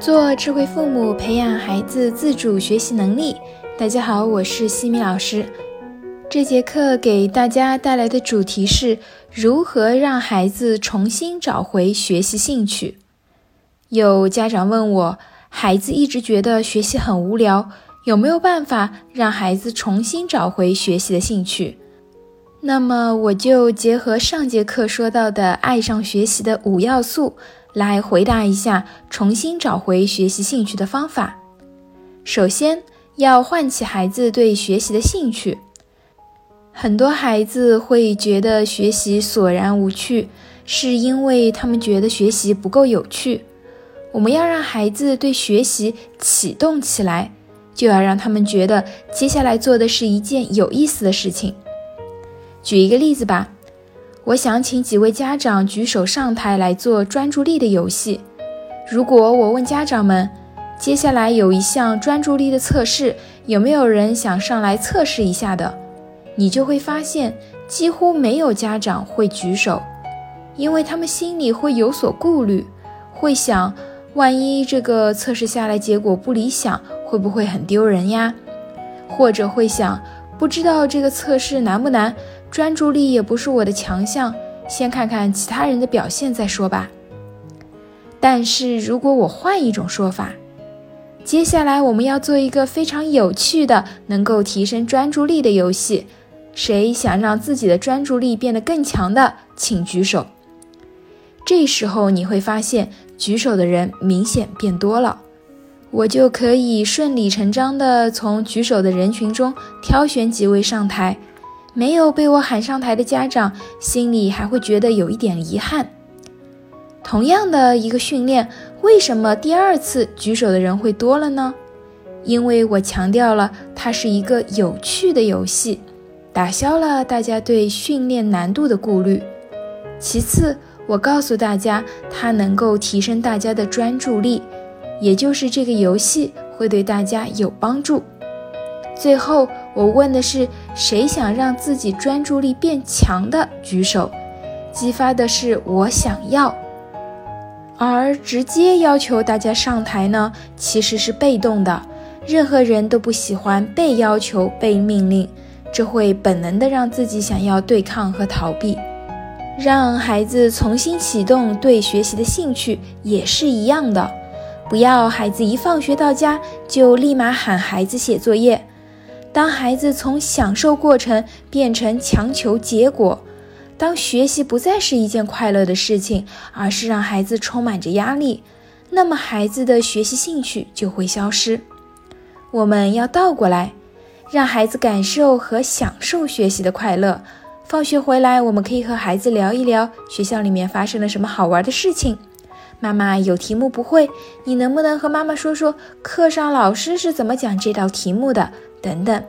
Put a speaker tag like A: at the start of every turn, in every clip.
A: 做智慧父母，培养孩子自主学习能力。大家好，我是西米老师。这节课给大家带来的主题是如何让孩子重新找回学习兴趣。有家长问我，孩子一直觉得学习很无聊，有没有办法让孩子重新找回学习的兴趣？那么我就结合上节课说到的爱上学习的五要素。来回答一下重新找回学习兴趣的方法。首先要唤起孩子对学习的兴趣。很多孩子会觉得学习索然无趣，是因为他们觉得学习不够有趣。我们要让孩子对学习启动起来，就要让他们觉得接下来做的是一件有意思的事情。举一个例子吧。我想请几位家长举手上台来做专注力的游戏。如果我问家长们，接下来有一项专注力的测试，有没有人想上来测试一下的？你就会发现，几乎没有家长会举手，因为他们心里会有所顾虑，会想，万一这个测试下来结果不理想，会不会很丢人呀？或者会想，不知道这个测试难不难？专注力也不是我的强项，先看看其他人的表现再说吧。但是如果我换一种说法，接下来我们要做一个非常有趣的、能够提升专注力的游戏。谁想让自己的专注力变得更强的，请举手。这时候你会发现，举手的人明显变多了，我就可以顺理成章地从举手的人群中挑选几位上台。没有被我喊上台的家长，心里还会觉得有一点遗憾。同样的一个训练，为什么第二次举手的人会多了呢？因为我强调了它是一个有趣的游戏，打消了大家对训练难度的顾虑。其次，我告诉大家，它能够提升大家的专注力，也就是这个游戏会对大家有帮助。最后，我问的是谁想让自己专注力变强的举手，激发的是我想要，而直接要求大家上台呢，其实是被动的。任何人都不喜欢被要求、被命令，这会本能的让自己想要对抗和逃避。让孩子重新启动对学习的兴趣也是一样的，不要孩子一放学到家就立马喊孩子写作业。当孩子从享受过程变成强求结果，当学习不再是一件快乐的事情，而是让孩子充满着压力，那么孩子的学习兴趣就会消失。我们要倒过来，让孩子感受和享受学习的快乐。放学回来，我们可以和孩子聊一聊学校里面发生了什么好玩的事情。妈妈有题目不会，你能不能和妈妈说说课上老师是怎么讲这道题目的？等等，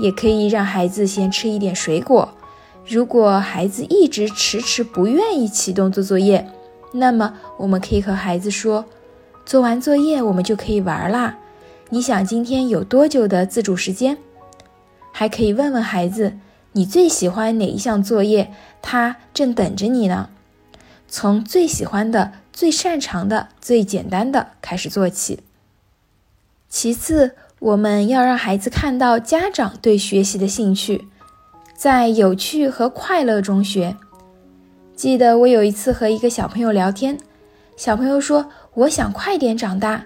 A: 也可以让孩子先吃一点水果。如果孩子一直迟迟不愿意启动做作业，那么我们可以和孩子说：“做完作业，我们就可以玩啦。你想今天有多久的自主时间？”还可以问问孩子：“你最喜欢哪一项作业？他正等着你呢。”从最喜欢的、最擅长的、最简单的开始做起。其次。我们要让孩子看到家长对学习的兴趣，在有趣和快乐中学。记得我有一次和一个小朋友聊天，小朋友说：“我想快点长大。”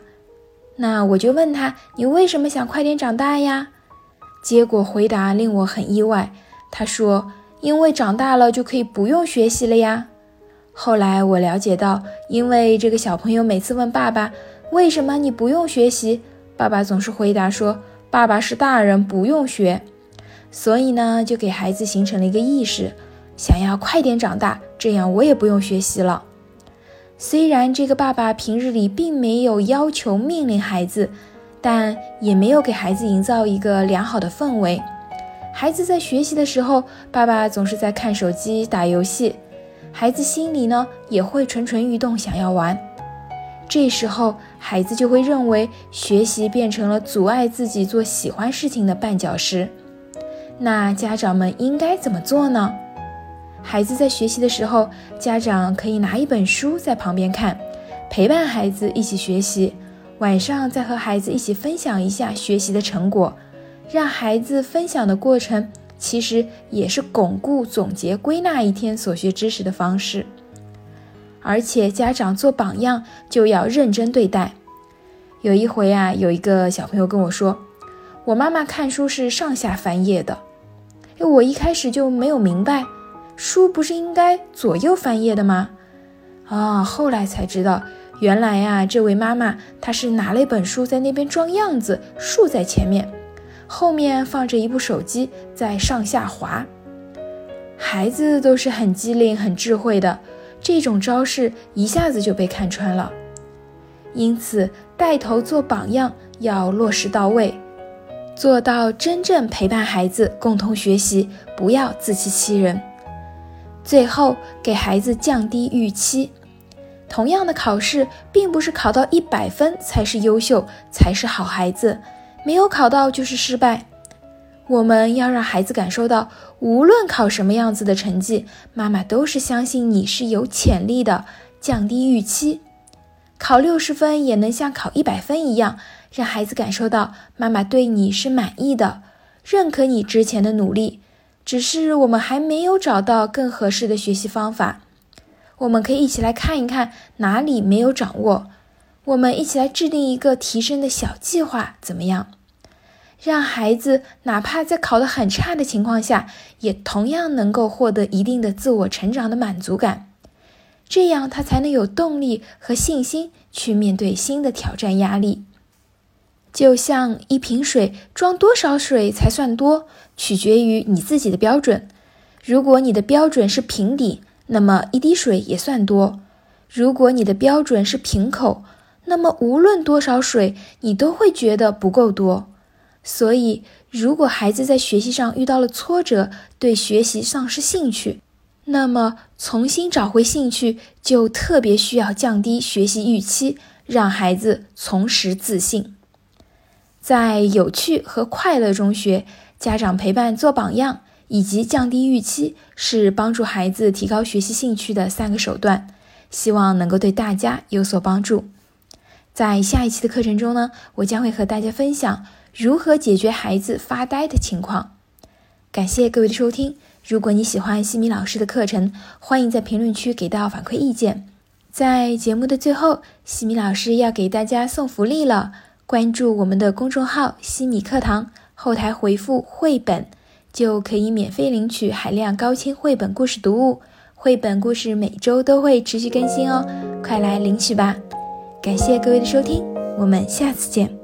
A: 那我就问他：“你为什么想快点长大呀？”结果回答令我很意外，他说：“因为长大了就可以不用学习了呀。”后来我了解到，因为这个小朋友每次问爸爸：“为什么你不用学习？”爸爸总是回答说：“爸爸是大人，不用学。”所以呢，就给孩子形成了一个意识，想要快点长大，这样我也不用学习了。虽然这个爸爸平日里并没有要求命令孩子，但也没有给孩子营造一个良好的氛围。孩子在学习的时候，爸爸总是在看手机、打游戏，孩子心里呢也会蠢蠢欲动，想要玩。这时候，孩子就会认为学习变成了阻碍自己做喜欢事情的绊脚石。那家长们应该怎么做呢？孩子在学习的时候，家长可以拿一本书在旁边看，陪伴孩子一起学习，晚上再和孩子一起分享一下学习的成果，让孩子分享的过程其实也是巩固、总结、归纳一天所学知识的方式。而且家长做榜样就要认真对待。有一回啊，有一个小朋友跟我说，我妈妈看书是上下翻页的。我一开始就没有明白，书不是应该左右翻页的吗？啊，后来才知道，原来呀，这位妈妈她是拿了一本书在那边装样子，竖在前面，后面放着一部手机在上下滑。孩子都是很机灵、很智慧的，这种招式一下子就被看穿了。因此，带头做榜样要落实到位。做到真正陪伴孩子共同学习，不要自欺欺人。最后，给孩子降低预期。同样的考试，并不是考到一百分才是优秀，才是好孩子，没有考到就是失败。我们要让孩子感受到，无论考什么样子的成绩，妈妈都是相信你是有潜力的。降低预期，考六十分也能像考一百分一样。让孩子感受到妈妈对你是满意的，认可你之前的努力，只是我们还没有找到更合适的学习方法。我们可以一起来看一看哪里没有掌握，我们一起来制定一个提升的小计划，怎么样？让孩子哪怕在考得很差的情况下，也同样能够获得一定的自我成长的满足感，这样他才能有动力和信心去面对新的挑战压力。就像一瓶水装多少水才算多，取决于你自己的标准。如果你的标准是平底，那么一滴水也算多；如果你的标准是瓶口，那么无论多少水，你都会觉得不够多。所以，如果孩子在学习上遇到了挫折，对学习丧失兴趣，那么重新找回兴趣就特别需要降低学习预期，让孩子重拾自信。在有趣和快乐中学，家长陪伴做榜样，以及降低预期，是帮助孩子提高学习兴趣的三个手段。希望能够对大家有所帮助。在下一期的课程中呢，我将会和大家分享如何解决孩子发呆的情况。感谢各位的收听。如果你喜欢西米老师的课程，欢迎在评论区给到反馈意见。在节目的最后，西米老师要给大家送福利了。关注我们的公众号“西米课堂”，后台回复“绘本”，就可以免费领取海量高清绘本故事读物。绘本故事每周都会持续更新哦，快来领取吧！感谢各位的收听，我们下次见。